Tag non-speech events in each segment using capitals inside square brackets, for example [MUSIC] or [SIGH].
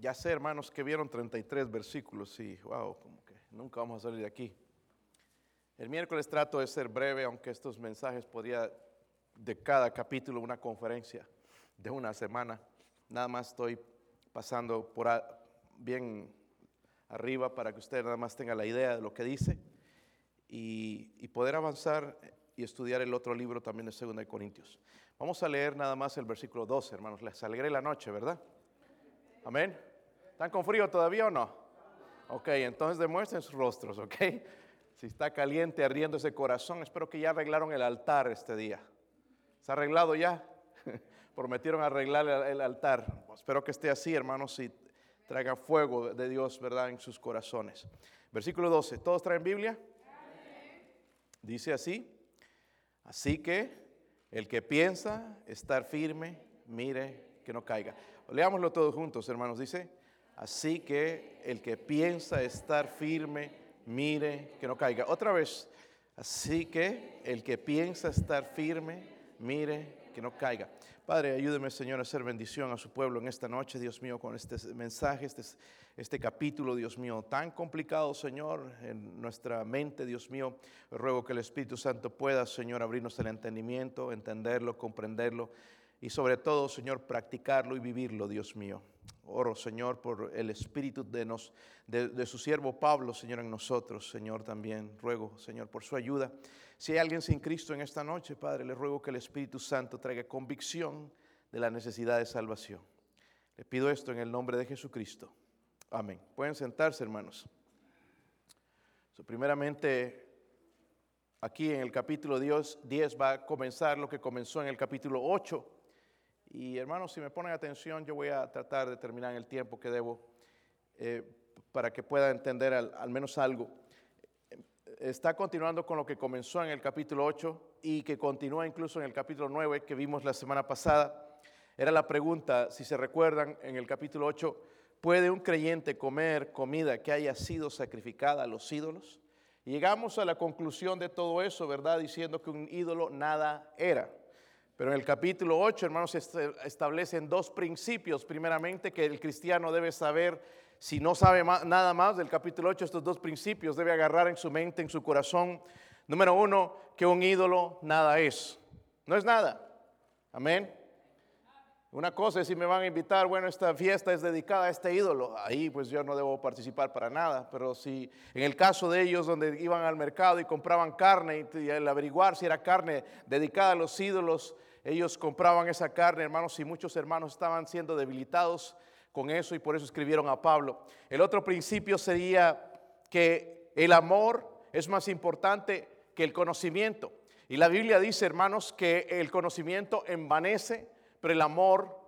Ya sé, hermanos, que vieron 33 versículos y, wow, como que nunca vamos a salir de aquí. El miércoles trato de ser breve, aunque estos mensajes podría de cada capítulo una conferencia de una semana. Nada más estoy pasando por bien arriba para que usted nada más tenga la idea de lo que dice y, y poder avanzar y estudiar el otro libro también de 2 de Corintios. Vamos a leer nada más el versículo 12, hermanos. Les alegré la noche, ¿verdad? Amén. ¿Están con frío todavía o no? Ok, entonces demuestren sus rostros, ¿ok? Si está caliente, ardiendo ese corazón, espero que ya arreglaron el altar este día. ¿Se ha arreglado ya? [LAUGHS] Prometieron arreglar el altar. Espero que esté así, hermanos, y traigan fuego de Dios, ¿verdad?, en sus corazones. Versículo 12. ¿Todos traen Biblia? Dice así. Así que el que piensa estar firme, mire que no caiga. Leámoslo todos juntos, hermanos. Dice, así que el que piensa estar firme, mire que no caiga. Otra vez, así que el que piensa estar firme, mire que no caiga. Padre, ayúdeme, Señor, a hacer bendición a su pueblo en esta noche, Dios mío, con este mensaje, este, este capítulo, Dios mío, tan complicado, Señor, en nuestra mente, Dios mío. Ruego que el Espíritu Santo pueda, Señor, abrirnos el entendimiento, entenderlo, comprenderlo y sobre todo, Señor, practicarlo y vivirlo, Dios mío. Oro, Señor, por el espíritu de, nos, de, su siervo Pablo, Señor, en nosotros, Señor, también. Ruego, Señor, por su ayuda. Si hay alguien sin Cristo en esta noche, Padre, le ruego que el Espíritu Santo traiga convicción de la necesidad de salvación. Le pido esto en el nombre de Jesucristo. Amén. Pueden sentarse, hermanos. primeramente, aquí en el capítulo 10 va a comenzar lo que comenzó en el capítulo 8 y hermanos, si me ponen atención, yo voy a tratar de terminar en el tiempo que debo eh, para que pueda entender al, menos algo. Está continuando con lo que comenzó en el capítulo 8 y que continúa incluso en el capítulo 9 que vimos la semana pasada. Era la pregunta, si se recuerdan, en el capítulo 8, ¿puede un creyente comer comida que haya sido sacrificada a los ídolos? Y llegamos a la conclusión de todo eso, ¿verdad? Diciendo que un ídolo nada era. Pero en el capítulo 8, hermanos, establecen dos principios. Primeramente, que el cristiano debe saber, si no sabe nada más del capítulo 8, estos dos principios debe agarrar en su mente, en su corazón. Número uno, que un ídolo nada es. No es nada. Amén. Una cosa es si me van a invitar, bueno, esta fiesta es dedicada a este ídolo, ahí pues yo no debo participar para nada, pero si en el caso de ellos donde iban al mercado y compraban carne y, el averiguar si era carne dedicada a los ídolos, ellos compraban esa carne, hermanos, y muchos hermanos estaban siendo debilitados con eso y por eso escribieron a Pablo. El otro principio sería que el amor es más importante que el conocimiento. Y la Biblia dice, hermanos, que el conocimiento envanece, pero el amor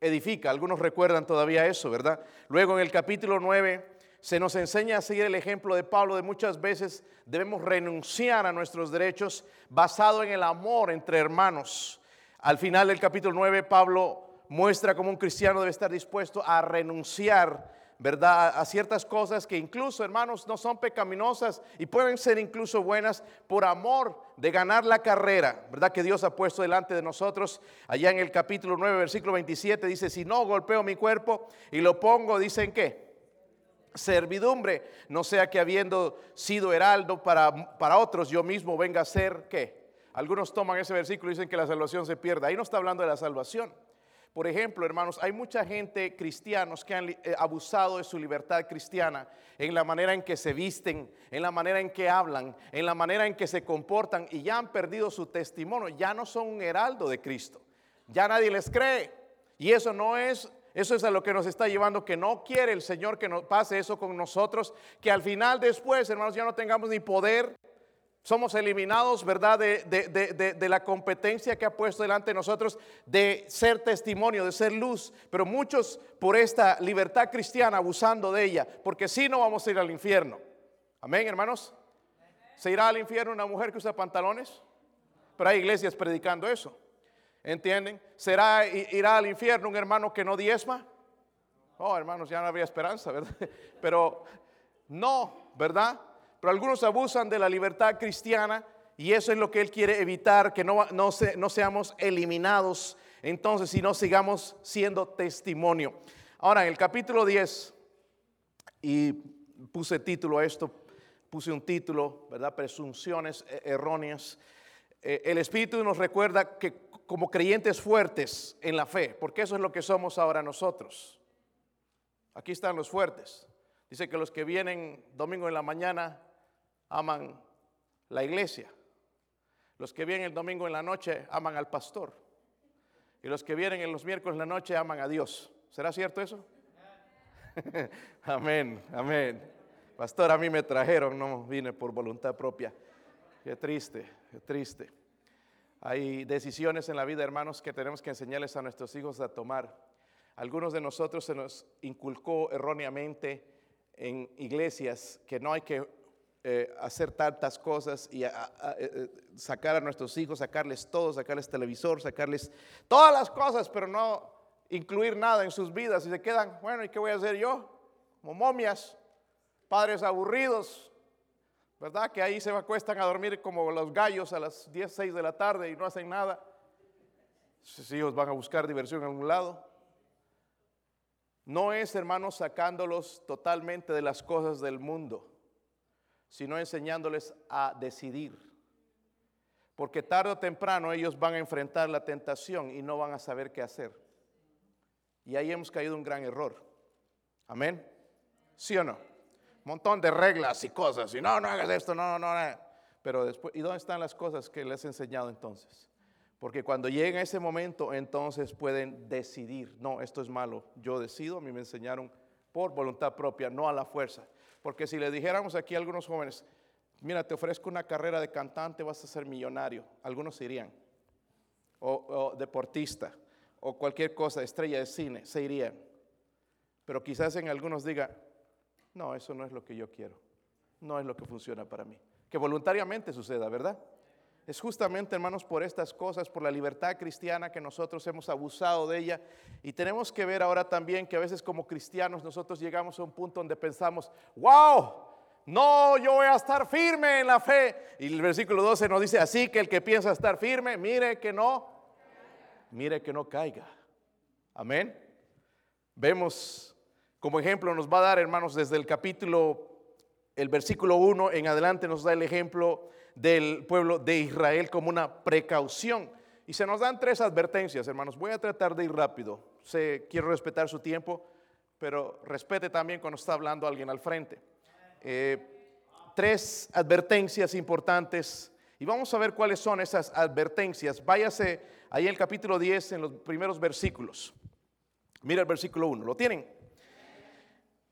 edifica. Algunos recuerdan todavía eso, ¿verdad? Luego en el capítulo 9 se nos enseña a seguir el ejemplo de Pablo de muchas veces debemos renunciar a nuestros derechos basado en el amor entre hermanos. Al final del capítulo 9 Pablo muestra cómo un cristiano debe estar dispuesto a renunciar, ¿verdad? A ciertas cosas que incluso, hermanos, no son pecaminosas y pueden ser incluso buenas por amor de ganar la carrera, ¿verdad? Que Dios ha puesto delante de nosotros. Allá en el capítulo 9, versículo 27 dice, si no golpeo mi cuerpo y lo pongo, dicen qué? Servidumbre, no sea que habiendo sido heraldo para, para otros, yo mismo venga a ser qué. Algunos toman ese versículo y dicen que la salvación se pierde. Ahí no está hablando de la salvación. Por ejemplo, hermanos, hay mucha gente cristianos que han eh, abusado de su libertad cristiana en la manera en que se visten, en la manera en que hablan, en la manera en que se comportan y ya han perdido su testimonio, ya no son un heraldo de Cristo. Ya nadie les cree. Y eso no es eso es a lo que nos está llevando, que no quiere el Señor que nos pase eso con nosotros, que al final después, hermanos, ya no tengamos ni poder. Somos eliminados, ¿verdad?, de, de, la competencia que ha puesto delante de nosotros de ser testimonio, de ser luz. Pero muchos por esta libertad cristiana abusando de ella, porque si no vamos a ir al infierno. Amén, hermanos. ¿Se irá al infierno una mujer que usa pantalones? Pero hay iglesias predicando eso. ¿Entienden? ¿Será irá al infierno un hermano que no diezma? Oh, hermanos, ya no habría esperanza, ¿verdad? [LAUGHS] Pero no, ¿verdad? Pero algunos abusan de la libertad cristiana y eso es lo que él quiere evitar, que no, no, no seamos eliminados entonces, si no sigamos siendo testimonio. Ahora, en el capítulo 10, y puse título a esto, puse un título, ¿verdad? Presunciones e-, erróneas. Eh, el Espíritu nos recuerda que como creyentes fuertes en la fe, porque eso es lo que somos ahora nosotros. Aquí están los fuertes. Dice que los que vienen domingo en la mañana aman la iglesia. Los que vienen el domingo en la noche aman al pastor. Y los que vienen en los miércoles en la noche aman a Dios. ¿Será cierto eso? [LAUGHS] amén, amén. Pastor, a mí me trajeron, no vine por voluntad propia. Qué triste, qué triste. Hay decisiones en la vida, hermanos, que tenemos que enseñarles a nuestros hijos a tomar. Algunos de nosotros se nos inculcó erróneamente en iglesias que no hay que eh, hacer tantas cosas y eh, eh, sacar a nuestros hijos, sacarles todo, sacarles televisor, sacarles todas las cosas, pero no incluir nada en sus vidas y se quedan, bueno, ¿y qué voy a hacer yo? Como momias, padres aburridos, ¿verdad? Que ahí se acuestan a dormir como los gallos a las 10, 6 de la tarde y no hacen nada. Sus hijos van a buscar diversión en algún lado. No es, hermanos, sacándolos totalmente de las cosas del mundo, sino enseñándoles a decidir. Porque tarde o temprano ellos van a enfrentar la tentación y no van a saber qué hacer. Y ahí hemos caído un gran error. Amén. ¿Sí o no? Montón de reglas y cosas. Y no, no hagas esto, no, no, no. Pero después, ¿y dónde están las cosas que les he enseñado entonces? Porque cuando llega ese momento, entonces pueden decidir, no, esto es malo, yo decido, a mí me enseñaron por voluntad propia, no a la fuerza. Porque si le dijéramos aquí a algunos jóvenes, mira, te ofrezco una carrera de cantante, vas a ser millonario, algunos irían. O, o deportista, o cualquier cosa, estrella de cine, se irían. Pero quizás en algunos diga, no, eso no es lo que yo quiero. No es lo que funciona para mí. Que voluntariamente suceda, ¿verdad? Es justamente, hermanos, por estas cosas, por la libertad cristiana que nosotros hemos abusado de ella. Y tenemos que ver ahora también que a veces como cristianos nosotros llegamos a un punto donde pensamos, wow, no, yo voy a estar firme en la fe. Y el versículo 12 nos dice, así que el que piensa estar firme, mire que no, mire que no caiga. Amén. Vemos como ejemplo nos va a dar, hermanos, desde el capítulo, el versículo 1 en adelante nos da el ejemplo del pueblo de Israel como una precaución. Y se nos dan tres advertencias, hermanos. Voy a tratar de ir rápido. Sé, quiero respetar su tiempo, pero respete también cuando está hablando alguien al frente. Eh, tres advertencias importantes. Y vamos a ver cuáles son esas advertencias. Váyase ahí en el capítulo 10, en los primeros versículos. Mira el versículo 1. ¿Lo tienen?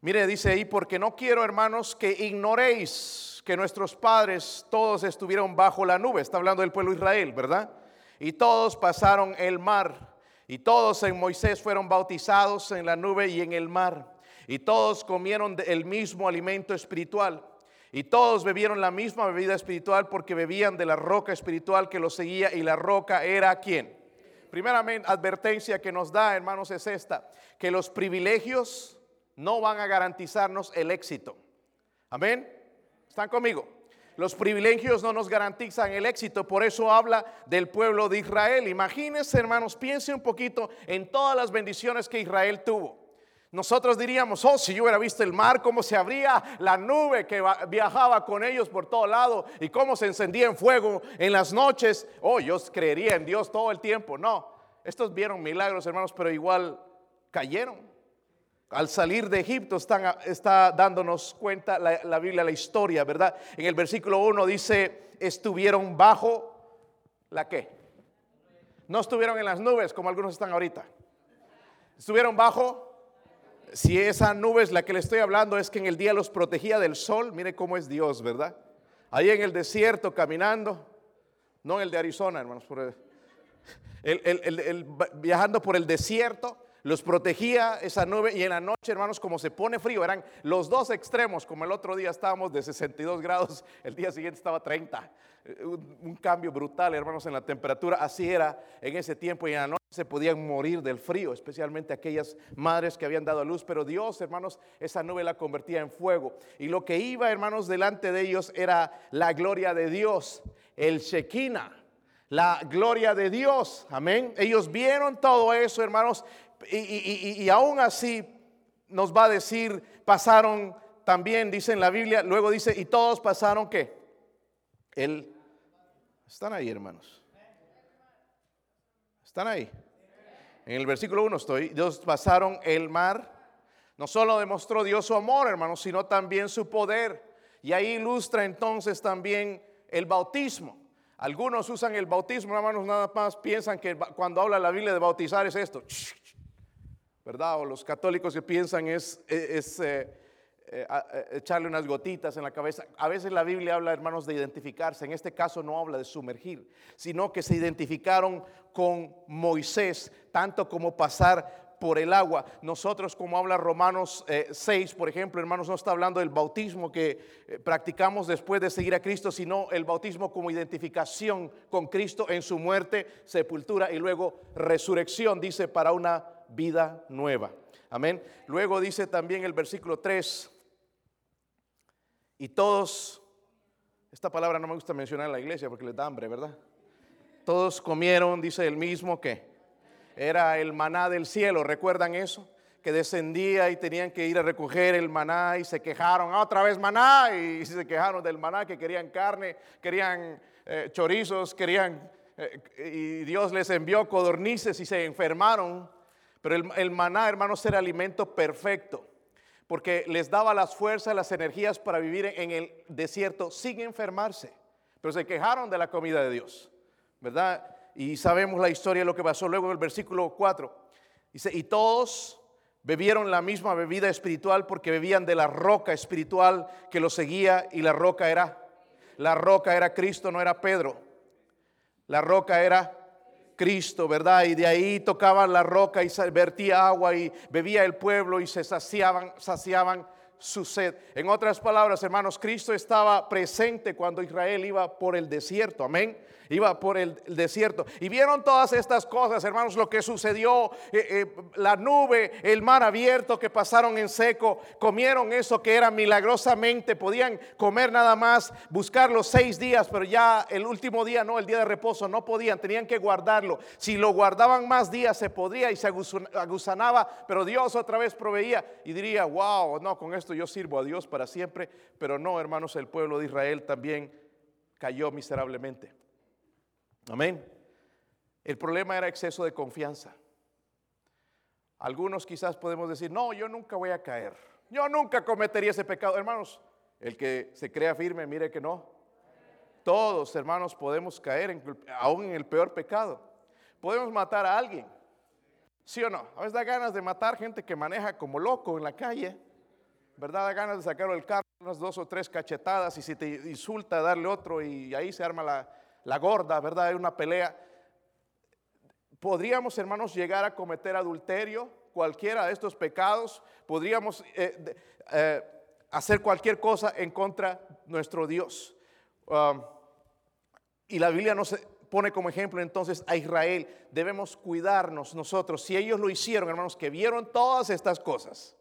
Mire, dice ahí, porque no quiero, hermanos, que ignoréis que nuestros padres todos estuvieron bajo la nube. Está hablando del pueblo Israel, ¿verdad? Y todos pasaron el mar. Y todos en Moisés fueron bautizados en la nube y en el mar. Y todos comieron el mismo alimento espiritual. Y todos bebieron la misma bebida espiritual porque bebían de la roca espiritual que los seguía. Y la roca era quién? Primeramente, advertencia que nos da, hermanos, es esta. Que los privilegios no van a garantizarnos el éxito. Amén. ¿Están conmigo? Los privilegios no nos garantizan el éxito, por eso habla del pueblo de Israel. Imagínense, hermanos, piense un poquito en todas las bendiciones que Israel tuvo. Nosotros diríamos, oh, si yo hubiera visto el mar, cómo se abría la nube que viajaba con ellos por todo lado y cómo se encendía en fuego en las noches. Oh, yo creería en Dios todo el tiempo. No, estos vieron milagros, hermanos, pero igual cayeron. Al salir de Egipto está dándonos cuenta la, Biblia, la historia, ¿verdad? En el versículo 1 dice, estuvieron bajo la qué. No estuvieron en las nubes como algunos están ahorita. Estuvieron bajo, si esa nube es la que le estoy hablando, es que en el día los protegía del sol. Mire cómo es Dios, ¿verdad? Ahí en el desierto caminando, no en el de Arizona, hermanos, viajando por el desierto los protegía esa nube y en la noche, hermanos, como se pone frío, eran los dos extremos, como el otro día estábamos de 62 grados, [LAUGHS] el día siguiente estaba 30. Eh, un, cambio brutal, hermanos, en la temperatura. Así era en ese tiempo y en la noche se podían morir del frío, especialmente aquellas madres que habían dado a luz. Pero Dios, hermanos, esa nube la convertía en fuego. Y lo que iba, hermanos, delante de ellos era la gloria de Dios, el Shekinah la gloria de Dios. Amén. Ellos vieron todo eso, hermanos, y, aún así nos va a decir, pasaron también, dice en la Biblia, luego dice, y todos pasaron qué? El, están ahí, hermanos. Están ahí. En el versículo 1 estoy, Dios pasaron el mar. No solo demostró Dios su amor, hermanos, sino también su poder. Y ahí ilustra entonces también el bautismo. Algunos usan el bautismo, hermanos, nada más piensan que cuando habla la Biblia de bautizar es esto. ¿Verdad? O los católicos que piensan es, es, eh, eh, eh, echarle unas gotitas en la cabeza. A veces la Biblia habla, hermanos, de identificarse. En este caso no habla de sumergir, sino que se identificaron con Moisés, tanto como pasar por el agua. Nosotros, como habla Romanos 6, por ejemplo, hermanos, no está hablando del bautismo que practicamos después de seguir a Cristo, sino el bautismo como identificación con Cristo en su muerte, sepultura y luego resurrección, dice, para una vida nueva. Amén. Luego dice también el versículo 3, y todos, esta palabra no me gusta mencionar en la iglesia porque les da hambre, ¿verdad? Todos comieron, dice el mismo que era el maná del cielo, ¿recuerdan eso? Que descendía y tenían que ir a recoger el maná y se quejaron, ah, otra vez maná, y [LAUGHS] se quejaron del maná, que querían carne, querían eh, chorizos, querían, eh, y Dios les envió codornices y se enfermaron. Pero el, maná, hermanos, era alimento perfecto porque les daba las fuerzas, las energías para vivir en el desierto sin enfermarse. Pero se quejaron de la comida de Dios, ¿verdad? Y sabemos la historia de lo que pasó luego en el versículo 4. Dice, y todos bebieron la misma bebida espiritual porque bebían de la roca espiritual que los seguía y la roca era, la roca era Cristo, no era Pedro. La roca era Cristo, ¿verdad? Y de ahí tocaban la roca y vertía agua y bebía el pueblo y se saciaban, saciaban su sed. En otras palabras, hermanos, Cristo estaba presente cuando Israel iba por el desierto, amén iba por el, desierto. Y vieron todas estas cosas, hermanos, lo que sucedió, eh, eh, la nube, el mar abierto que pasaron en seco, comieron eso que era milagrosamente, podían comer nada más, buscar los seis días, pero ya el último día, no, el día de reposo, no podían, tenían que guardarlo. Si lo guardaban más días se podría y se agusanaba, pero Dios otra vez proveía y diría, wow, no, con esto yo sirvo a Dios para siempre, pero no, hermanos, el pueblo de Israel también cayó miserablemente. Amén. El problema era exceso de confianza. Algunos quizás podemos decir, no, yo nunca voy a caer. Yo nunca cometería ese pecado. Hermanos, el que se crea firme, mire que no. Todos, hermanos, podemos caer aún en el peor pecado. Podemos matar a alguien. ¿Sí o no? A veces da ganas de matar gente que maneja como loco en la calle. ¿Verdad? Da ganas de sacarlo del carro, unas dos o tres cachetadas y si te insulta, darle otro y ahí se arma la, la gorda, ¿verdad? Hay una pelea. Podríamos, hermanos, llegar a cometer adulterio, cualquiera de estos pecados, podríamos eh, eh, hacer cualquier cosa en contra de nuestro Dios. Um, y la Biblia nos pone como ejemplo entonces a Israel. Debemos cuidarnos nosotros. Si ellos lo hicieron, hermanos, que vieron todas estas cosas,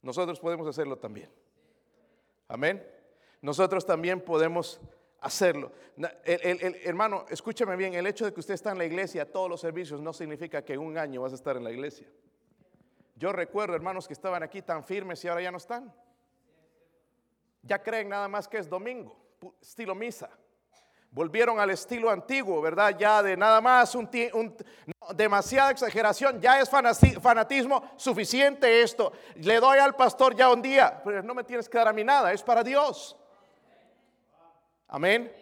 nosotros podemos hacerlo también. Amén. Nosotros también podemos hacerlo. El, hermano, escúchame bien, el hecho de que usted está en la iglesia, todos los servicios, no significa que un año vas a estar en la iglesia. Yo recuerdo hermanos que estaban aquí tan firmes y ahora ya no están. Ya creen nada más que es domingo, estilo misa. Volvieron al estilo antiguo, ¿verdad? Ya de nada más un, demasiada exageración, ya es fanatismo suficiente esto. Le doy al pastor ya un día, pero no me tienes que dar a mí nada, es para Dios. Amén.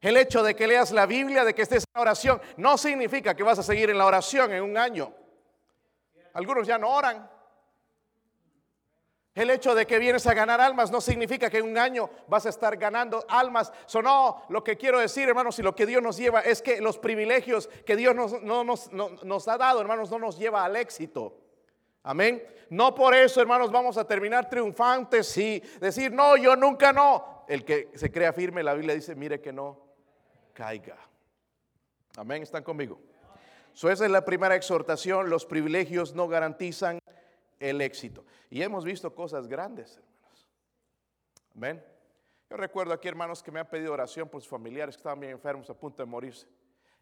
El hecho de que leas la Biblia, de que estés en oración, no significa que vas a seguir en la oración en un año. Algunos ya no oran. El hecho de que vienes a ganar almas no significa que en un año vas a estar ganando almas. So, no, lo que quiero decir, hermanos, y lo que Dios nos lleva es que los privilegios que Dios nos, nos, nos ha dado, hermanos, no nos lleva al éxito. Amén. No por eso, hermanos, vamos a terminar triunfantes y decir, no, yo nunca no el que se crea firme, la Biblia dice, mire que no caiga. Amén, ¿están conmigo? So, esa es la primera exhortación, los privilegios no garantizan el éxito. Y hemos visto cosas grandes, hermanos. Amén. Yo recuerdo aquí, hermanos, que me han pedido oración por sus familiares que estaban bien enfermos, a punto de morirse.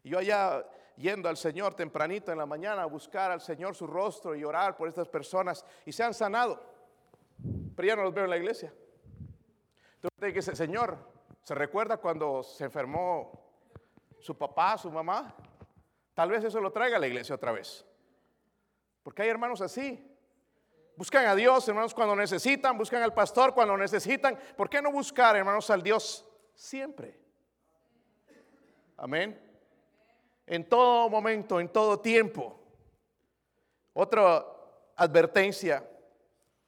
Y yo allá yendo al Señor tempranito en la mañana a buscar al Señor su rostro y orar por estas personas y se han sanado. Pero ya no los veo en la iglesia. Señor, ¿se recuerda cuando se enfermó su papá, su mamá? Tal vez eso lo traiga a la iglesia otra vez. Porque hay hermanos así. Buscan a Dios, hermanos, cuando necesitan, buscan al pastor cuando necesitan. ¿Por qué no buscar, hermanos, al Dios siempre? Amén. En todo momento, en todo tiempo. Otra advertencia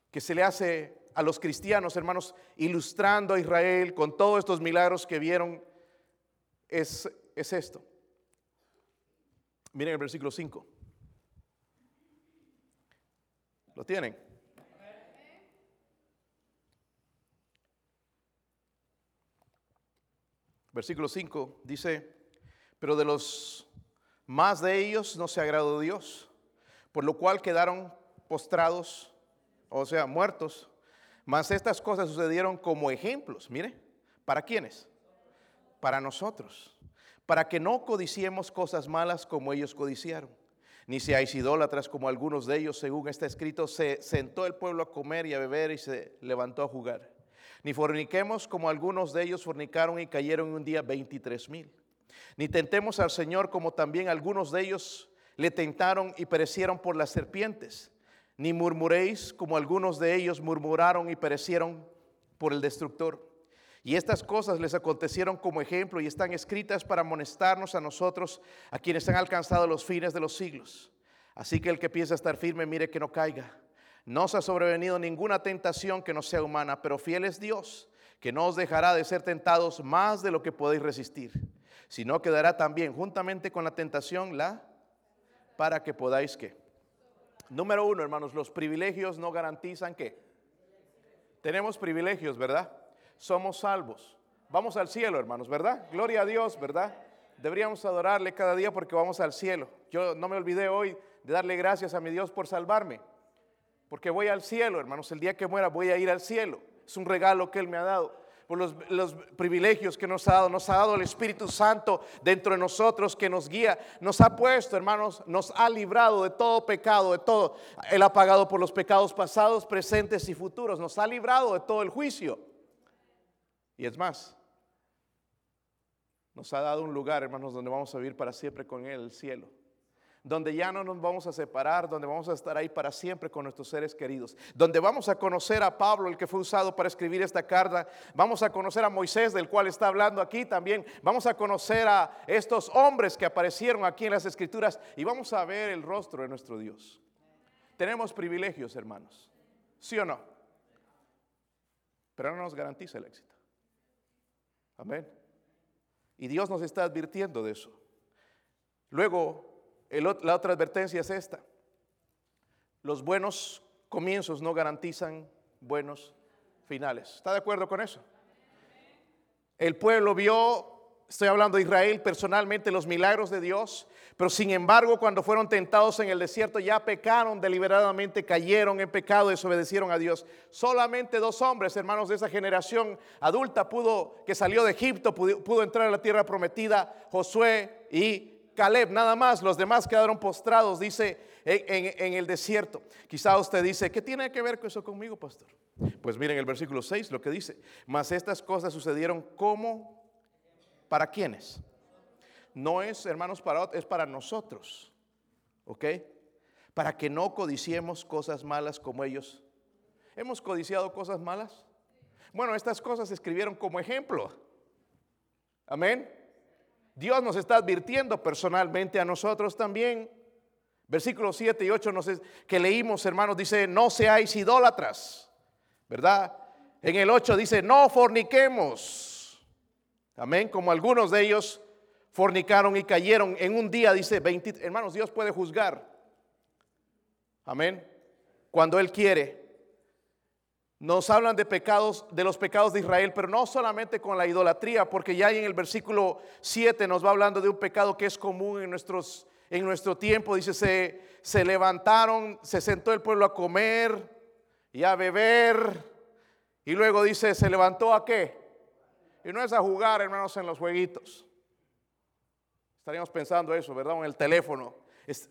que se le hace a los cristianos, hermanos, ilustrando a Israel con todos estos milagros que vieron, es, es esto. Miren el versículo 5. ¿Lo tienen? Versículo 5 dice, pero de los más de ellos no se agradó Dios, por lo cual quedaron postrados, o sea, muertos. Mas estas cosas sucedieron como ejemplos, mire, ¿para quiénes? Para nosotros, para que no codiciemos cosas malas como ellos codiciaron ni seáis idólatras como algunos de ellos, según está escrito, se sentó el pueblo a comer y a beber y se levantó a jugar. Ni forniquemos como algunos de ellos fornicaron y cayeron un día 23 mil. Ni tentemos al Señor como también algunos de ellos le tentaron y perecieron por las serpientes. Ni murmuréis como algunos de ellos murmuraron y perecieron por el destructor. Y estas cosas les acontecieron como ejemplo y están escritas para amonestarnos a nosotros, a quienes han alcanzado los fines de los siglos. Así que el que piensa estar firme, mire que no caiga. No os ha sobrevenido ninguna tentación que no sea humana, pero fiel es Dios, que no os dejará de ser tentados más de lo que podéis resistir, sino que dará también juntamente con la tentación la para que podáis que. Número uno, hermanos, los privilegios no garantizan que. Tenemos privilegios, ¿verdad? somos salvos. Vamos al cielo, hermanos, ¿verdad? Gloria a Dios, ¿verdad? Deberíamos adorarle cada día porque vamos al cielo. Yo no me olvidé hoy de darle gracias a mi Dios por salvarme. Porque voy al cielo, hermanos. El día que muera voy a ir al cielo. Es un regalo que Él me ha dado. Por los, privilegios que nos ha dado. Nos ha dado el Espíritu Santo dentro de nosotros que nos guía. Nos ha puesto, hermanos, nos ha librado de todo pecado, de todo. Él ha pagado por los pecados pasados, presentes y futuros. Nos ha librado de todo el juicio. Y es más, nos ha dado un lugar, hermanos, donde vamos a vivir para siempre con Él, el cielo. Donde ya no nos vamos a separar, donde vamos a estar ahí para siempre con nuestros seres queridos. Donde vamos a conocer a Pablo, el que fue usado para escribir esta carta. Vamos a conocer a Moisés, del cual está hablando aquí también. Vamos a conocer a estos hombres que aparecieron aquí en las escrituras. Y vamos a ver el rostro de nuestro Dios. Tenemos privilegios, hermanos. ¿Sí o no? Pero no nos garantiza el éxito. Amén. Y Dios nos está advirtiendo de eso. Luego, la otra advertencia es esta. Los buenos comienzos no garantizan buenos finales. ¿Está de acuerdo con eso? El pueblo vio estoy hablando de Israel personalmente, los milagros de Dios, pero sin embargo cuando fueron tentados en el desierto ya pecaron deliberadamente, cayeron en pecado, desobedecieron a Dios. Solamente dos hombres, hermanos de esa generación adulta, pudo, que salió de Egipto, pudo, entrar a la tierra prometida, Josué y Caleb, nada más, los demás quedaron postrados, dice, en, el desierto. Quizá usted dice, ¿qué tiene que ver con eso conmigo, pastor? Pues miren el versículo 6 lo que dice, mas estas cosas sucedieron como ¿Para quiénes? No es, hermanos, para es para nosotros. ¿Ok? Para que no codiciemos cosas malas como ellos. ¿Hemos codiciado cosas malas? Bueno, estas cosas se escribieron como ejemplo. Amén. Dios nos está advirtiendo personalmente a nosotros también. Versículos 7 y 8 nos que leímos, hermanos, dice, no seáis idólatras. ¿Verdad? En el 8 dice, no forniquemos. Amén. Como algunos de ellos fornicaron y cayeron en un día, dice 20, hermanos, Dios puede juzgar. Amén. Cuando Él quiere. Nos hablan de pecados, de los pecados de Israel, pero no solamente con la idolatría, porque ya en el versículo 7 nos va hablando de un pecado que es común en, nuestros, en nuestro tiempo. Dice, se, se levantaron, se sentó el pueblo a comer y a beber. Y luego dice, se levantó a qué? Y no es a jugar, hermanos, en los jueguitos. Estaríamos pensando eso, ¿verdad? En el teléfono.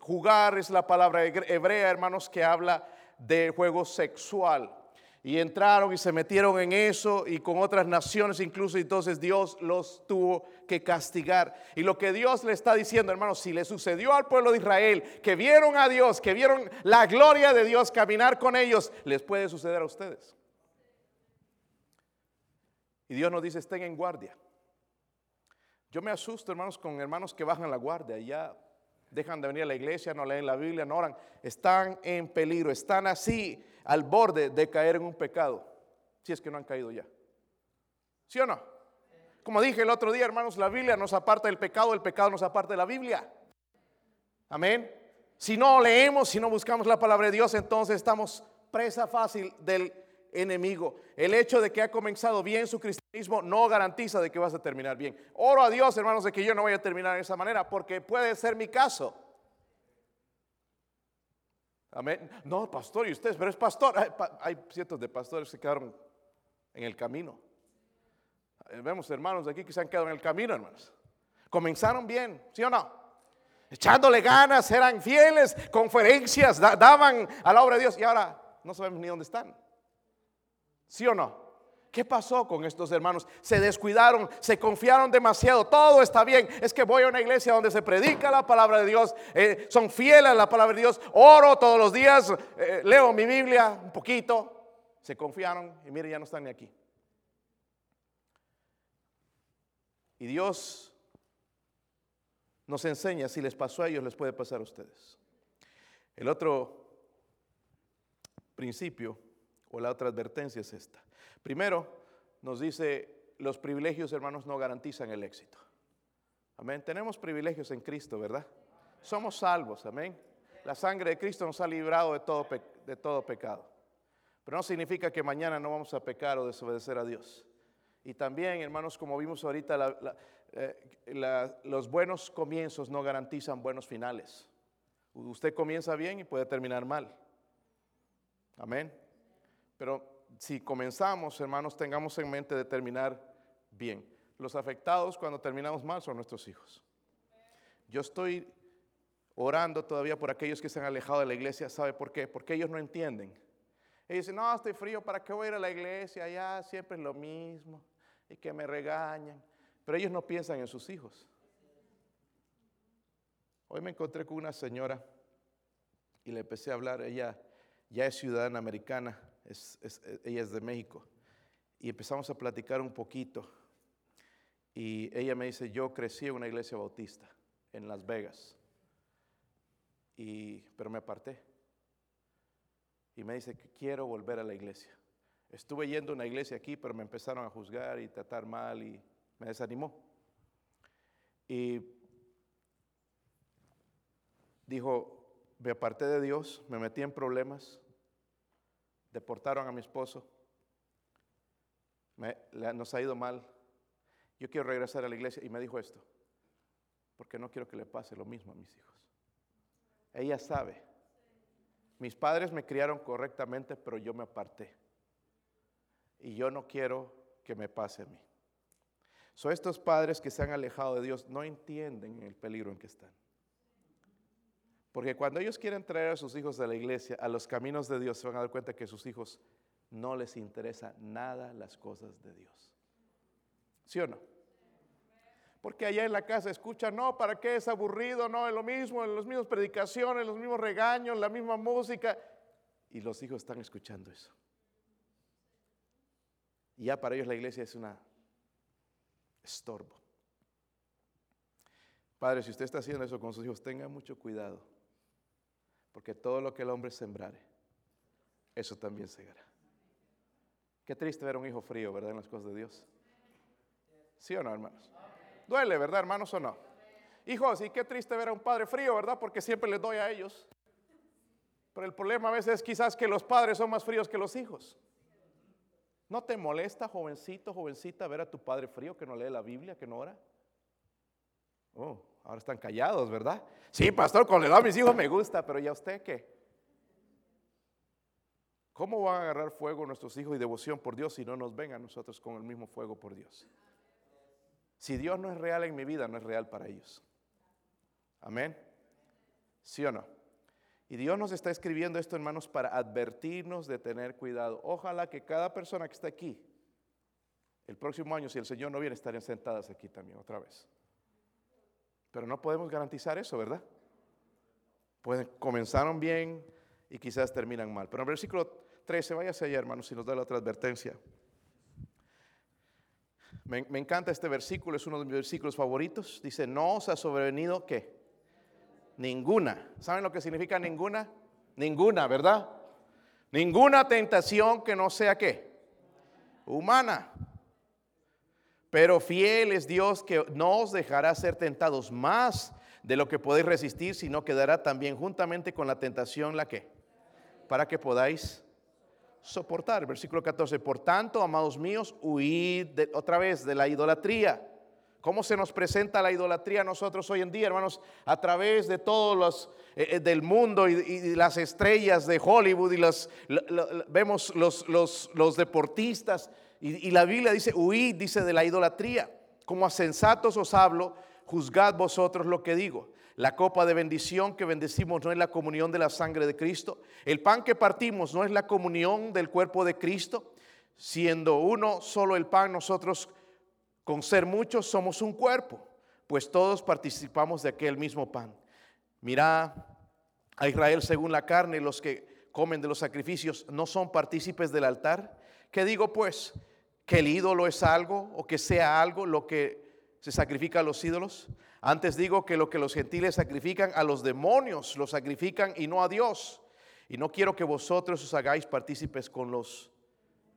Jugar es la palabra hebrea, hermanos, que habla de juego sexual. Y entraron y se metieron en eso y con otras naciones incluso, entonces Dios los tuvo que castigar. Y lo que Dios le está diciendo, hermanos, si le sucedió al pueblo de Israel, que vieron a Dios, que vieron la gloria de Dios caminar con ellos, les puede suceder a ustedes. Y Dios nos dice, estén en guardia. Yo me asusto, hermanos, con hermanos que bajan la guardia, ya dejan de venir a la iglesia, no leen la Biblia, no oran, están en peligro, están así al borde de caer en un pecado, si es que no han caído ya. ¿Sí o no? Como dije el otro día, hermanos, la Biblia nos aparta del pecado, el pecado nos aparta de la Biblia. Amén. Si no leemos, si no buscamos la palabra de Dios, entonces estamos presa fácil del enemigo. El hecho de que ha comenzado bien su cristianismo no garantiza de que vas a terminar bien. Oro a Dios, hermanos, de que yo no voy a terminar de esa manera, porque puede ser mi caso. Amén. No, pastor, y ustedes, pero es pastor. Hay, cientos de pastores que quedaron en el camino. Eh, vemos hermanos de aquí que se han quedado en el camino, hermanos. Comenzaron bien, ¿sí o no? Echándole ganas, eran fieles, conferencias, daban a la obra de Dios y ahora no sabemos ni dónde están. ¿Sí o no? ¿Qué pasó con estos hermanos? Se descuidaron, se confiaron demasiado, todo está bien. Es que voy a una iglesia donde se predica la palabra de Dios, eh, son fieles a la palabra de Dios, oro todos los días, eh, leo mi Biblia un poquito. Se confiaron y mire, ya no están ni aquí. Y Dios nos enseña, si les pasó a ellos, les puede pasar a ustedes. El otro principio o la otra advertencia es esta. Primero, nos dice, los privilegios, hermanos, no garantizan el éxito. Amén. Tenemos privilegios en Cristo, ¿verdad? Somos salvos, amén. La sangre de Cristo nos ha librado de todo, de todo pecado. Pero no significa que mañana no vamos a pecar o desobedecer a Dios. Y también, hermanos, como vimos ahorita, eh, los buenos comienzos no garantizan buenos finales. Usted comienza bien y puede terminar mal. Amén. Pero si comenzamos, hermanos, tengamos en mente de terminar bien. Los afectados cuando terminamos mal son nuestros hijos. Yo estoy orando todavía por aquellos que se han alejado de la iglesia. ¿Sabe por qué? Porque ellos no entienden. Ellos dicen, no, estoy frío, ¿para qué voy a ir a la iglesia? Ya siempre es lo mismo. Y que me regañan. Pero ellos no piensan en sus hijos. Hoy me encontré con una señora y le empecé a hablar. Ella ya es ciudadana americana ella es de México. Y empezamos a platicar un poquito. Y ella me dice, yo crecí en una iglesia bautista en Las Vegas. Y, pero me aparté. Y me dice que quiero volver a la iglesia. Estuve yendo a una iglesia aquí, pero me empezaron a juzgar y tratar mal y me desanimó. Y dijo, me aparté de Dios, me metí en problemas, deportaron a mi esposo, nos ha ido mal, yo quiero regresar a la iglesia y me dijo esto, porque no quiero que le pase lo mismo a mis hijos. Ella sabe, mis padres me criaron correctamente, pero yo me aparté. Y yo no quiero que me pase a mí. Son estos padres que se han alejado de Dios no entienden el peligro en que están. Porque cuando ellos quieren traer a sus hijos de la iglesia a los caminos de Dios, se van a dar cuenta que a sus hijos no les interesa nada las cosas de Dios. ¿Sí o no? Porque allá en la casa escuchan, no, ¿para qué es aburrido? No, es lo mismo, en las mismas predicaciones, los mismos regaños, la misma música. Y los hijos están escuchando eso. Y ya para ellos la iglesia es una estorbo. Padre, si usted está haciendo eso con sus hijos, tenga mucho cuidado. Porque todo lo que el hombre sembrare, eso también segará. Qué triste ver un hijo frío, ¿verdad? En las cosas de Dios. ¿Sí o no, hermanos? Duele, ¿verdad, hermanos o no? Hijos, y qué triste ver a un padre frío, ¿verdad? Porque siempre les doy a ellos. Pero el problema a veces es quizás que los padres son más fríos que los hijos. ¿No te molesta, jovencito, jovencita, ver a tu padre frío que no lee la Biblia, que no ora? Oh, ahora están callados, ¿verdad? Sí, pastor, cuando le da a mis hijos me gusta, pero ¿ya usted qué? ¿Cómo van a agarrar fuego nuestros hijos y devoción por Dios si no nos ven a nosotros con el mismo fuego por Dios? Si Dios no es real en mi vida, no es real para ellos. Amén. ¿Sí o no? Y Dios nos está escribiendo esto, hermanos, para advertirnos de tener cuidado. Ojalá que cada persona que está aquí, el próximo año, si el Señor no viene, estarían sentadas aquí también otra vez. Pero no podemos garantizar eso, ¿verdad? Pues comenzaron bien y quizás terminan mal. Pero en el versículo 13, váyase allá, hermanos, si nos da la otra advertencia. Me, encanta este versículo, es uno de mis versículos favoritos. Dice, no os ha sobrevenido qué? Ninguna. ¿Saben lo que significa ninguna? Ninguna, ¿verdad? Ninguna tentación que no sea qué? Humana. Pero fiel es Dios que no os dejará ser tentados más de lo que podéis resistir, sino que dará también juntamente con la tentación la que, para que podáis soportar. Versículo 14, por tanto, amados míos, huid otra vez de la idolatría. ¿Cómo se nos presenta la idolatría a nosotros hoy en día, hermanos? A través de todos los eh, eh, del mundo y, las estrellas de Hollywood y los, vemos los, los, los deportistas y, la Biblia dice, huid, dice de la idolatría. Como a sensatos os hablo, juzgad vosotros lo que digo. La copa de bendición que bendecimos no es la comunión de la sangre de Cristo. El pan que partimos no es la comunión del cuerpo de Cristo. Siendo uno solo el pan, nosotros con ser muchos somos un cuerpo, pues todos participamos de aquel mismo pan. Mira a Israel según la carne, los que comen de los sacrificios no son partícipes del altar. ¿Qué digo pues? ¿Que el ídolo es algo o que sea algo lo que se sacrifica a los ídolos? Antes digo que lo que los gentiles sacrifican a los demonios, lo sacrifican y no a Dios. Y no quiero que vosotros os hagáis partícipes con los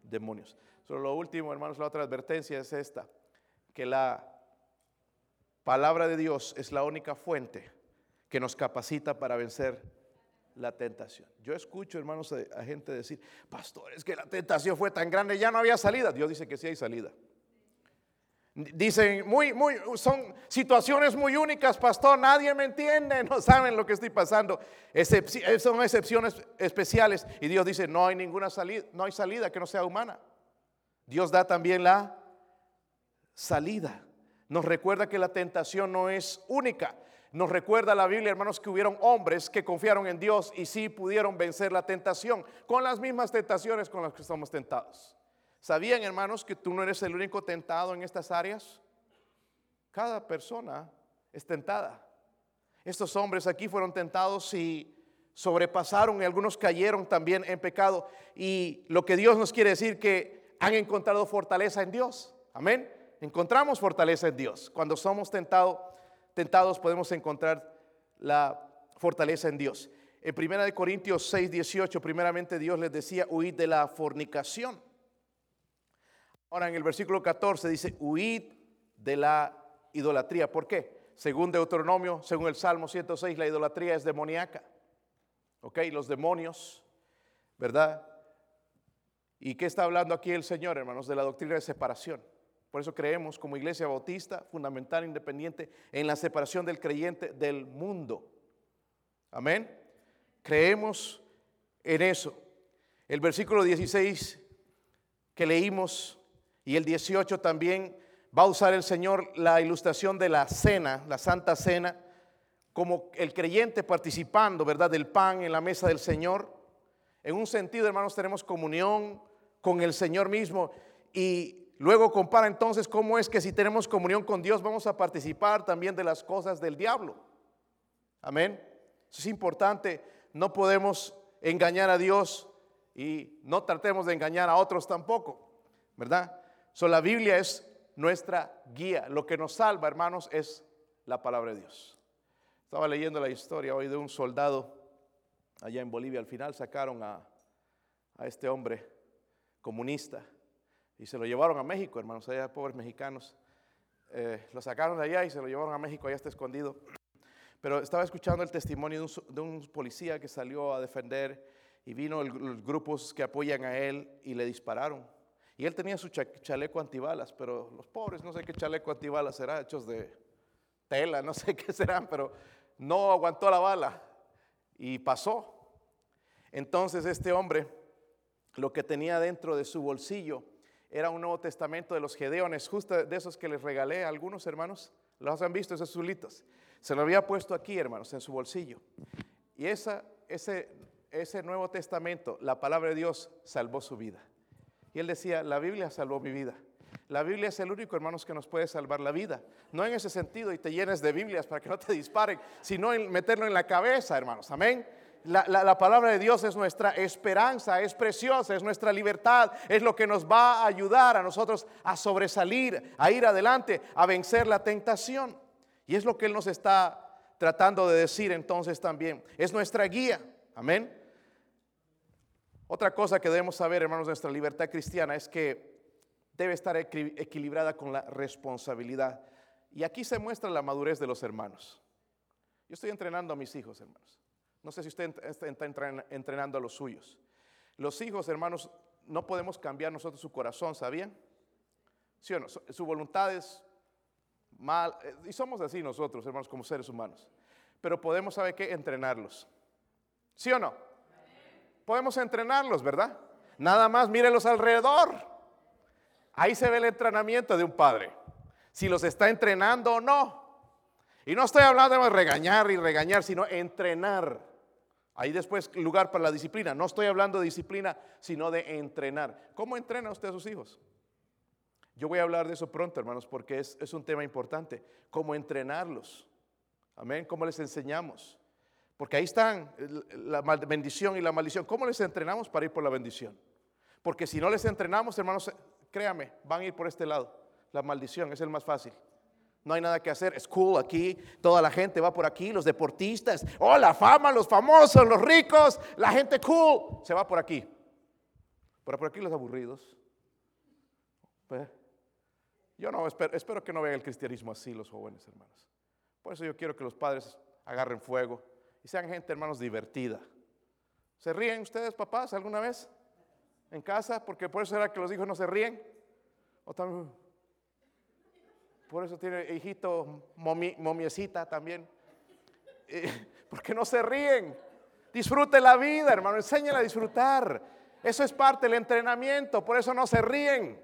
demonios. Solo lo último, hermanos, la otra advertencia es esta que la palabra de Dios es la única fuente que nos capacita para vencer la tentación. Yo escucho, hermanos, a, gente decir, pastor, es que la tentación fue tan grande, ya no había salida. Dios dice que sí hay salida. Dicen, muy, muy, son situaciones muy únicas, pastor, nadie me entiende, [LAUGHS] no saben lo que estoy pasando. son excepciones especiales. Y Dios dice, no hay ninguna salida, no hay salida que no sea humana. Dios da también la salida. Nos recuerda que la tentación no es única. Nos recuerda la Biblia, hermanos, que hubieron hombres que confiaron en Dios y sí pudieron vencer la tentación con las mismas tentaciones con las que estamos tentados. ¿Sabían, hermanos, que tú no eres el único tentado en estas áreas? Cada persona es tentada. Estos hombres aquí fueron tentados y sobrepasaron y algunos cayeron también en pecado. Y lo que Dios nos quiere decir que han encontrado fortaleza en Dios. Amén encontramos fortaleza en Dios. Cuando somos tentados, tentados podemos encontrar la fortaleza en Dios. En 1 Corintios 6, 18, primeramente Dios les decía, huid de la fornicación. Ahora en el versículo 14 dice, huid de la idolatría. ¿Por qué? Según Deuteronomio, según el Salmo 106, la idolatría es demoníaca. ¿Ok? Los demonios, ¿verdad? ¿Y qué está hablando aquí el Señor, hermanos? De la doctrina de separación. Por eso creemos como iglesia bautista, fundamental, independiente, en la separación del creyente del mundo. Amén. Creemos en eso. El versículo 16 que leímos y el 18 también va a usar el Señor la ilustración de la cena, la santa cena, como el creyente participando, ¿verdad?, del pan en la mesa del Señor. En un sentido, hermanos, tenemos comunión con el Señor mismo y Luego compara entonces cómo es que si tenemos comunión con Dios vamos a participar también de las cosas del diablo. Amén. Eso es importante. No podemos engañar a Dios y no tratemos de engañar a otros tampoco. ¿Verdad? So, la Biblia es nuestra guía. Lo que nos salva, hermanos, es la palabra de Dios. Estaba leyendo la historia hoy de un soldado allá en Bolivia. Al final sacaron a, a este hombre comunista y se lo llevaron a México, hermanos, allá pobres mexicanos. Eh, lo sacaron de allá y se lo llevaron a México, allá está escondido. Pero estaba escuchando el testimonio de un, policía que salió a defender y vino los grupos que apoyan a él y le dispararon. Y él tenía su chaleco antibalas, pero los pobres, no sé qué chaleco antibalas será, hechos de tela, no [LAUGHS] sé qué serán, pero no aguantó la bala y pasó. Entonces este hombre, lo que tenía dentro de su bolsillo, era un Nuevo Testamento de los Gedeones, justo de esos que les regalé a algunos hermanos. ¿Los han visto esos zulitos? Se lo había puesto aquí, hermanos, en su bolsillo. Y esa, ese, ese Nuevo Testamento, la palabra de Dios, salvó su vida. Y él decía, la Biblia salvó mi vida. La Biblia es el único, hermanos, que nos puede salvar la vida. No en ese sentido y te llenes de Biblias para que no te disparen, sino en meterlo en la cabeza, hermanos. Amén. La, palabra de Dios es nuestra esperanza, es preciosa, es nuestra libertad, es lo que nos va a ayudar a nosotros a sobresalir, a ir adelante, a vencer la tentación. Y es lo que Él nos está tratando de decir entonces también. Es nuestra guía. Amén. Otra cosa que debemos saber, hermanos, de nuestra libertad cristiana es que debe estar equilibrada con la responsabilidad. Y aquí se muestra la madurez de los hermanos. Yo estoy entrenando a mis hijos, hermanos. No sé si usted está entrenando a los suyos. Los hijos, hermanos, no podemos cambiar nosotros su corazón, ¿sabían? ¿Sí o no? Su voluntad es mal. Eh, y somos así nosotros, hermanos, como seres humanos. Pero podemos, ¿sabe qué? Entrenarlos. ¿Sí o no? Podemos entrenarlos, ¿verdad? Nada más mírenlos alrededor. Ahí se ve el entrenamiento de un padre. Si los está entrenando o no. Y no estoy hablando de regañar y regañar, sino entrenar. Ahí después lugar para la disciplina. No estoy hablando de disciplina, sino de entrenar. ¿Cómo entrena usted a sus hijos? Yo voy a hablar de eso pronto, hermanos, porque es, es un tema importante. ¿Cómo entrenarlos? Amén. ¿Cómo les enseñamos? Porque ahí están la bendición y la maldición. ¿Cómo les entrenamos para ir por la bendición? Porque si no les entrenamos, hermanos, créame, van a ir por este lado. La maldición es el más fácil. No hay nada que hacer, es cool aquí, toda la gente va por aquí, los deportistas, oh, la fama, los famosos, los ricos, la gente cool, se va por aquí. Pero por aquí los aburridos. Pues, yo no, espero, espero que no vean el cristianismo así los jóvenes, hermanos. Por eso yo quiero que los padres agarren fuego y sean gente, hermanos, divertida. ¿Se ríen ustedes, papás, alguna vez? en casa, porque por eso era que los hijos no se ríen. O también, por eso tiene hijito momiecita también. Eh, [LAUGHS] porque no se ríen. Disfrute la vida, hermano, enséñale a disfrutar. Eso es parte del entrenamiento, por eso no se ríen.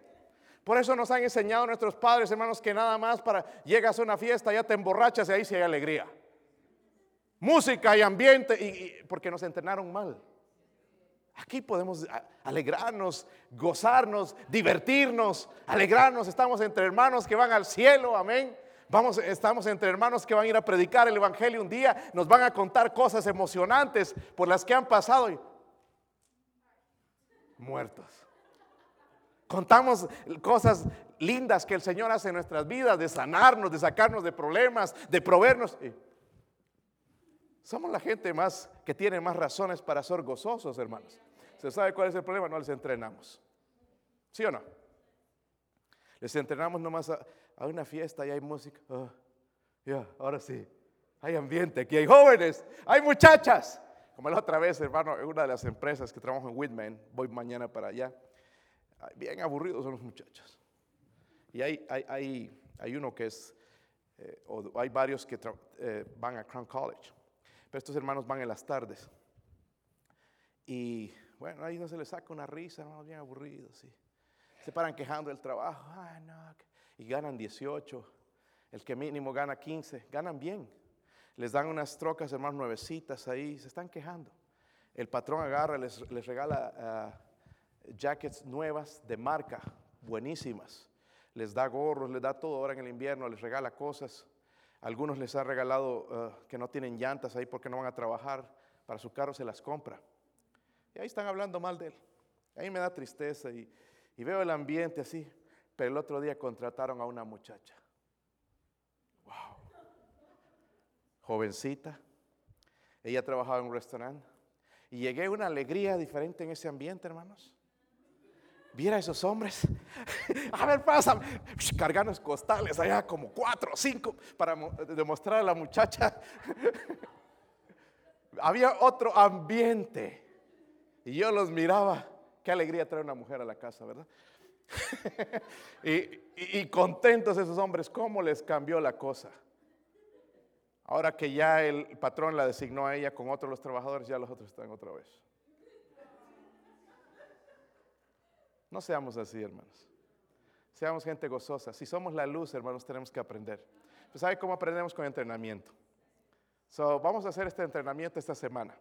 Por eso nos han enseñado nuestros padres, hermanos, que nada más para llegas a una fiesta, ya te emborrachas y ahí sí hay alegría. Música y ambiente, y porque nos entrenaron mal. Aquí podemos alegrarnos, gozarnos, divertirnos, alegrarnos. Estamos entre hermanos que van al cielo, amén. Vamos, estamos entre hermanos que van a ir a predicar el Evangelio un día, nos van a contar cosas emocionantes por las que han pasado y muertos. Contamos cosas lindas que el Señor hace en nuestras vidas, de sanarnos, de sacarnos de problemas, de proveernos. Somos la gente más que tiene más razones para ser gozosos, hermanos. ¿Se sabe cuál es el problema? No les entrenamos. ¿Sí o no? Les entrenamos nomás a, una fiesta y hay música. Ah, ya, ahora sí. Hay ambiente, aquí hay jóvenes, hay muchachas. Como la otra vez, hermano, en una de las empresas que trabajo en Whitman, voy mañana para allá. Bien aburridos son los muchachos. Y hay, hay, hay, uno que es, eh, o hay varios que eh, van a Crown College. Pero estos hermanos van en las tardes. Y bueno, ahí no se les saca una risa, no, bien aburridos. ¿sí? Se paran quejando del trabajo. y ganan 18. El que mínimo gana 15. Ganan bien. Les dan unas trocas, hermanos, nuevecitas ahí. Se están quejando. El patrón agarra, les, regala ah, jackets nuevas de marca, buenísimas. Les da gorros, les da todo ahora en el invierno, les regala cosas. Algunos les ha regalado uh, que no tienen llantas ahí porque no van a trabajar, para su carro se las compra. Y ahí están hablando mal de él. Ahí me da tristeza y, veo el ambiente así. Pero el otro día contrataron a una muchacha. Wow. Jovencita. Ella trabajaba en un restaurante. Y llegué a una alegría diferente en ese ambiente, hermanos. Viera esos hombres. [LAUGHS] a ver, pásame. Cargando costales allá como cuatro o cinco para demostrar a la muchacha. [LAUGHS] Había otro ambiente. Y yo los miraba. Qué alegría traer una mujer a la casa, ¿verdad? [LAUGHS] y, contentos esos hombres, ¿cómo les cambió la cosa? Ahora que ya el patrón la designó a ella con otros los trabajadores, ya los otros están otra vez. No seamos así, hermanos. Seamos gente gozosa. Si somos la luz, hermanos, tenemos que aprender. Pues ¿sabe cómo aprendemos con entrenamiento? Vamos a hacer este entrenamiento esta semana.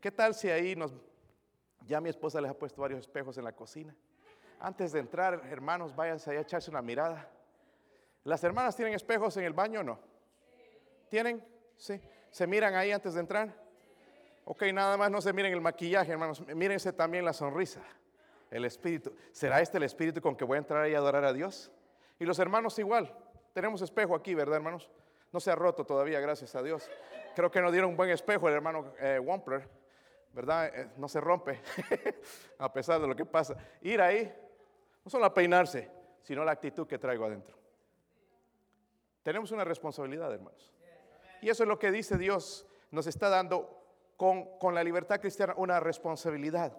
¿Qué tal si ahí nos... Ya mi esposa les ha puesto varios espejos en la cocina. Antes de entrar, hermanos, váyanse ahí a echarse una mirada. ¿Las hermanas tienen espejos en el baño o no? ¿Tienen? Sí. ¿Se miran ahí antes de entrar? Ok, nada más no se miren el maquillaje, hermanos. Mírense también la sonrisa, el espíritu. ¿Será este el espíritu con que voy a entrar a adorar a Dios? Y los hermanos igual. Tenemos espejo aquí, ¿verdad, hermanos? No se ha roto todavía, gracias a Dios. Creo que nos dieron un buen espejo el hermano eh, Wampler, ¿verdad? Eh, no se rompe, [LAUGHS] a pesar de lo que pasa. Ir ahí, no solo a peinarse, sino la actitud que traigo adentro. Tenemos una responsabilidad, hermanos. Y eso es lo que dice Dios, nos está dando con, con la libertad cristiana una responsabilidad.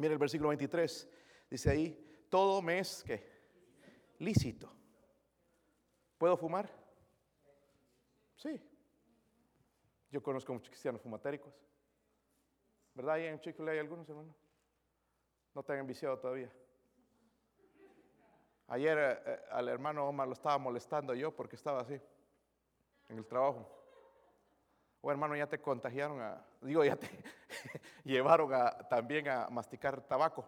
Mira el versículo 23, dice ahí, todo mes que lícito. ¿Puedo fumar? Sí. Yo conozco muchos cristianos fumatéricos. ¿Verdad? ¿Hay en Chico hay algunos, hermanos? No te han enviciado todavía. Ayer eh, eh, al hermano Omar lo estaba molestando yo porque estaba así, en el trabajo. O oh, hermano, ya te contagiaron a, digo, ya te [LAUGHS] llevaron también a masticar tabaco.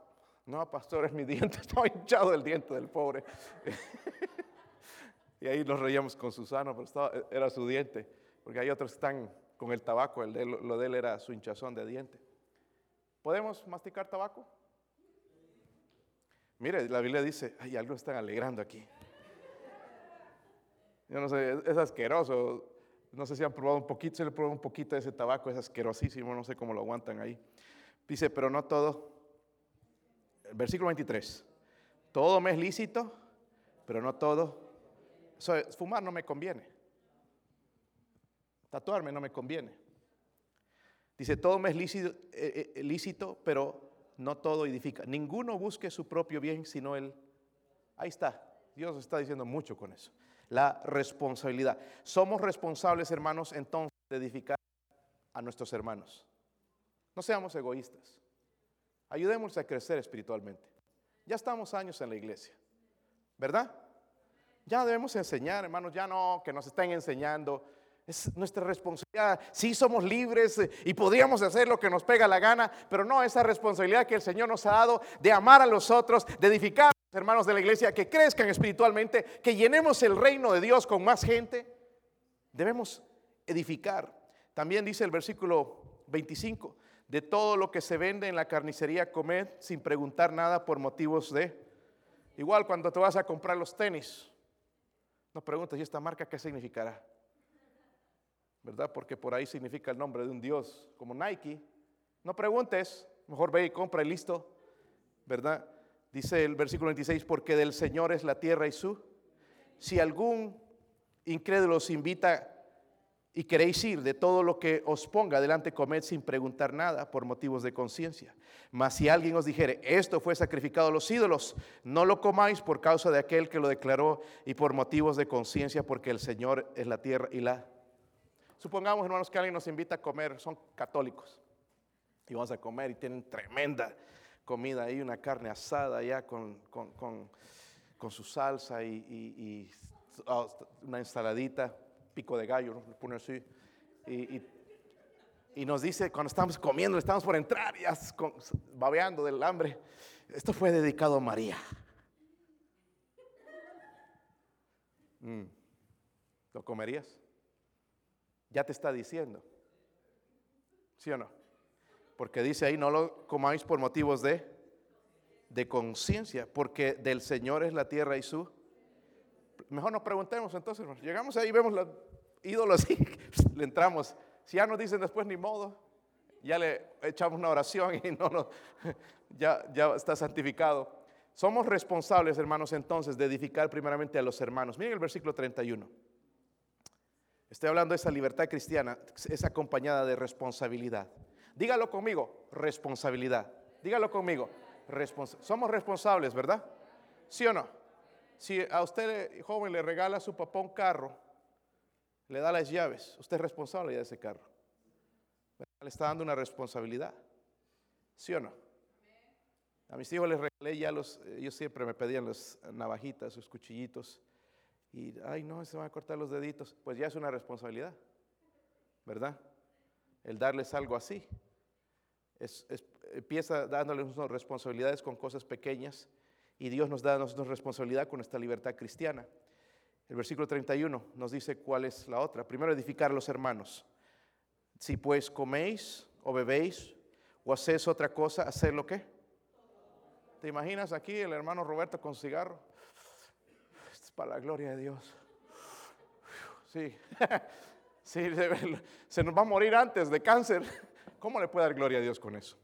No, pastor, es mi diente, [LAUGHS] estaba hinchado el diente del pobre. [LAUGHS] y ahí nos reíamos con Susano, pero era su diente, porque hay otros que están con el tabaco, el de, lo de él era su hinchazón de diente. ¿Podemos masticar tabaco? Mire, la Biblia dice, ay, algo están alegrando aquí. Yo no sé, es, asqueroso. No sé si han probado un poquito, se le probado un poquito de ese tabaco, es asquerosísimo, no sé cómo lo aguantan ahí. Dice, pero no todo. Versículo 23. Todo me es lícito, pero no todo. fumar no me conviene. Tatuarme no me conviene. Dice, todo me es lícito, eh, eh, lícito pero no todo edifica. Ninguno busque su propio bien, sino él. Ahí está. Dios está diciendo mucho con eso. La responsabilidad. Somos responsables, hermanos, entonces, de edificar a nuestros hermanos. No seamos egoístas. Ayudémosles a crecer espiritualmente. Ya estamos años en la iglesia, ¿verdad? Ya debemos enseñar, hermanos, ya no que nos estén enseñando es nuestra responsabilidad. Sí somos libres y podríamos hacer lo que nos pega la gana, pero no esa responsabilidad que el Señor nos ha dado de amar a los otros, de edificar a los hermanos de la iglesia, que crezcan espiritualmente, que llenemos el reino de Dios con más gente. Debemos edificar. También dice el versículo 25, de todo lo que se vende en la carnicería, comed sin preguntar nada por motivos de... Igual cuando te vas a comprar los tenis, no preguntas, ¿y esta marca qué significará? ¿verdad? Porque por ahí significa el nombre de un Dios, como Nike. No preguntes, mejor ve y compra y listo, ¿verdad? Dice el versículo 26, porque del Señor es la tierra y su. Si algún incrédulo os invita y queréis ir de todo lo que os ponga delante, comed sin preguntar nada por motivos de conciencia. Mas si alguien os dijere, esto fue sacrificado a los ídolos, no lo comáis por causa de aquel que lo declaró y por motivos de conciencia, porque el Señor es la tierra y la Supongamos, hermanos, que alguien nos invita a comer, son católicos, y vamos a comer y tienen tremenda comida ahí, una carne asada ya con, su salsa y, ah, una ensaladita, pico de gallo, ¿no? pone así. Y, nos dice, cuando estamos comiendo, estamos por entrar, ya babeando del hambre, esto fue dedicado a María. Mm. ¿Lo comerías? Ya te está diciendo. ¿Sí o no? Porque dice ahí, no lo comáis por motivos de, de conciencia, porque del Señor es la tierra y su... Mejor nos preguntemos entonces, llegamos ahí, vemos los ídolos [LAUGHS] y le entramos. Si ya nos dicen después ni modo, ya le echamos una oración y no, no [LAUGHS] ya, ya está santificado. Somos responsables, hermanos, entonces, de edificar primeramente a los hermanos. Miren el versículo 31. Estoy hablando de esa libertad cristiana, es acompañada de responsabilidad. Dígalo conmigo, responsabilidad. Dígalo conmigo, somos responsables, ¿verdad? ¿Sí o no? Si a usted, joven, le regala a su papá un carro, le da las llaves, usted es responsable de ese carro. Le está dando una responsabilidad. ¿Sí o no? A mis hijos les regalé ya los, ellos siempre me pedían las navajitas, sus cuchillitos y, ay, no, se van a cortar los deditos, pues ya es una responsabilidad. ¿verdad? El darles algo así. Es, empieza dándoles responsabilidades con cosas pequeñas y Dios nos da a nosotros responsabilidad con esta libertad cristiana. El versículo 31 nos dice cuál es la otra. Primero, edificar a los hermanos. Si pues coméis o bebéis o hacéis otra cosa, ¿hacer lo que? ¿Te imaginas aquí el hermano Roberto con cigarro? Es para la gloria de Dios. Sí, [LAUGHS] sí, se nos va a morir antes de cáncer. ¿Cómo le puede dar gloria a Dios con eso?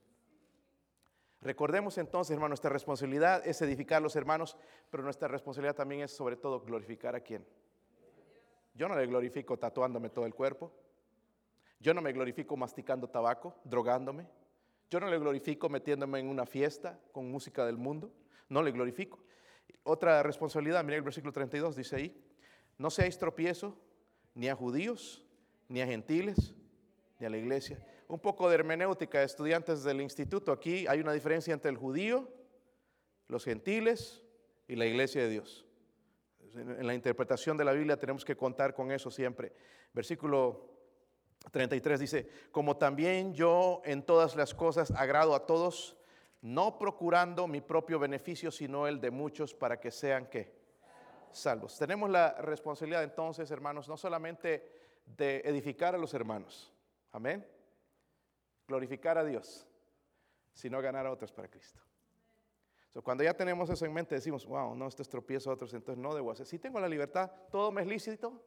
Recordemos entonces, hermano, nuestra responsabilidad es edificar a los hermanos, pero nuestra responsabilidad también es sobre todo glorificar a quién. Yo no le glorifico tatuándome todo el cuerpo. Yo no me glorifico masticando tabaco, drogándome. Yo no le glorifico metiéndome en una fiesta con música del mundo. No le glorifico. Otra responsabilidad, mira el versículo 32, dice ahí, no seáis tropiezo ni a judíos, ni a gentiles, ni a la iglesia un poco de hermenéutica, estudiantes del instituto. Aquí hay una diferencia entre el judío, los gentiles y la iglesia de Dios. En la interpretación de la Biblia tenemos que contar con eso siempre. Versículo 33 dice, como también yo en todas las cosas agrado a todos, no procurando mi propio beneficio, sino el de muchos para que sean que salvos. Tenemos la responsabilidad entonces, hermanos, no solamente de edificar a los hermanos, amén, glorificar a Dios, sino ganar a otros para Cristo. cuando ya tenemos eso en mente, decimos, wow, no, esto es tropiezo a otros, entonces no debo hacer. Si tengo la libertad, todo me es lícito,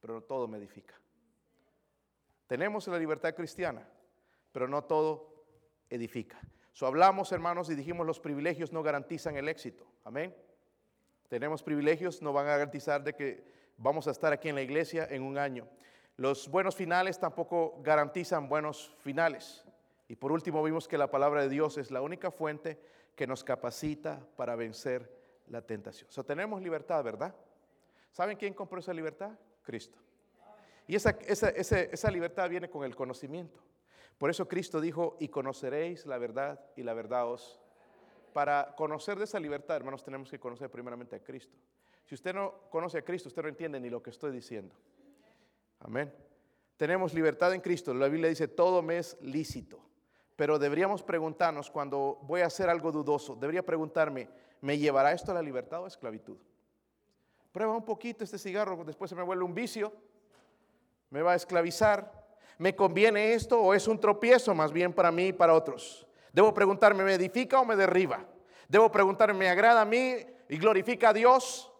pero todo me edifica. Tenemos la libertad cristiana, pero no todo edifica. So, hablamos, hermanos, y dijimos los privilegios no garantizan el éxito. Amén. Tenemos privilegios, no van a garantizar de que vamos a estar aquí en la iglesia en un año. Los buenos finales tampoco garantizan buenos finales. Y por último vimos que la palabra de Dios es la única fuente que nos capacita para vencer la tentación. So, tenemos libertad, ¿verdad? ¿Saben quién compró esa libertad? Cristo. Y esa, esa, libertad viene con el conocimiento. Por eso Cristo dijo, y conoceréis la verdad y la verdad os... Para conocer de esa libertad, hermanos, tenemos que conocer primeramente a Cristo. Si usted no conoce a Cristo, usted no entiende ni lo que estoy diciendo. Amén. Tenemos libertad en Cristo. La Biblia dice, todo me es lícito. Pero deberíamos preguntarnos cuando voy a hacer algo dudoso, debería preguntarme, ¿me llevará esto a la libertad o a esclavitud? Prueba un poquito este cigarro, después se me vuelve un vicio, me va a esclavizar. ¿Me conviene esto o es un tropiezo más bien para mí y para otros? Debo preguntarme, ¿me edifica o me derriba? Debo preguntarme, ¿me agrada a mí y glorifica a Dios?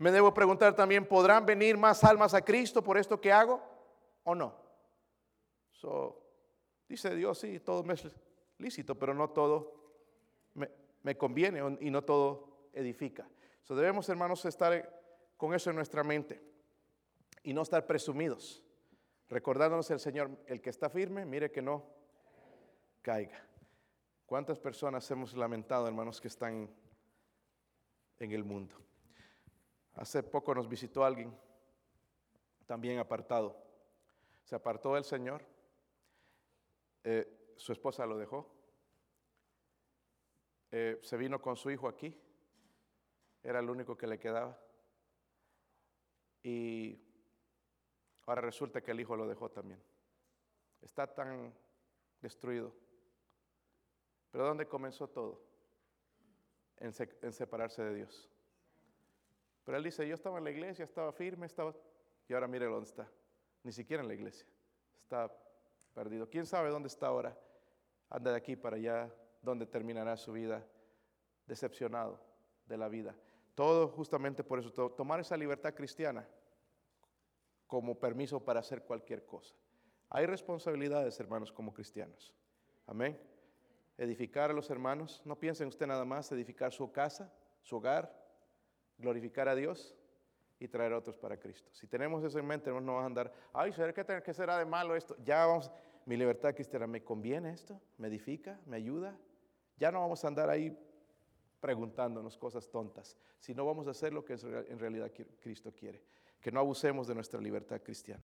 Me debo preguntar también, ¿podrán venir más almas a Cristo por esto que hago o no? dice Dios, sí, todo me es lícito, pero no todo me, conviene y no todo edifica. So, debemos, hermanos, estar con eso en nuestra mente y no estar presumidos, recordándonos el Señor, el que está firme, mire que no caiga. ¿Cuántas personas hemos lamentado, hermanos, que están en el mundo? Hace poco nos visitó alguien también apartado. Se apartó del Señor. Eh, su esposa lo dejó. Eh, se vino con su hijo aquí. Era el único que le quedaba. Y ahora resulta que el hijo lo dejó también. Está tan destruido. Pero ¿dónde comenzó todo? en separarse de Dios. Pero él dice, yo estaba en la iglesia, estaba firme, estaba... Y ahora mire dónde está. Ni siquiera en la iglesia. Está perdido. ¿Quién sabe dónde está ahora? Anda de aquí para allá, donde terminará su vida decepcionado de la vida. Todo justamente por eso, tomar esa libertad cristiana como permiso para hacer cualquier cosa. Hay responsabilidades, hermanos, como cristianos. Amén. Edificar a los hermanos. No piensen usted nada más edificar su casa, su hogar, glorificar a Dios y traer a otros para Cristo. Si tenemos eso en mente, no vamos a andar, ay, ¿qué, ¿qué será de malo esto? Ya vamos, mi libertad cristiana, ¿me conviene esto? ¿Me edifica? ¿Me ayuda? Ya no vamos a andar ahí preguntándonos cosas tontas, sino vamos a hacer lo que en realidad Cristo quiere, que no abusemos de nuestra libertad cristiana.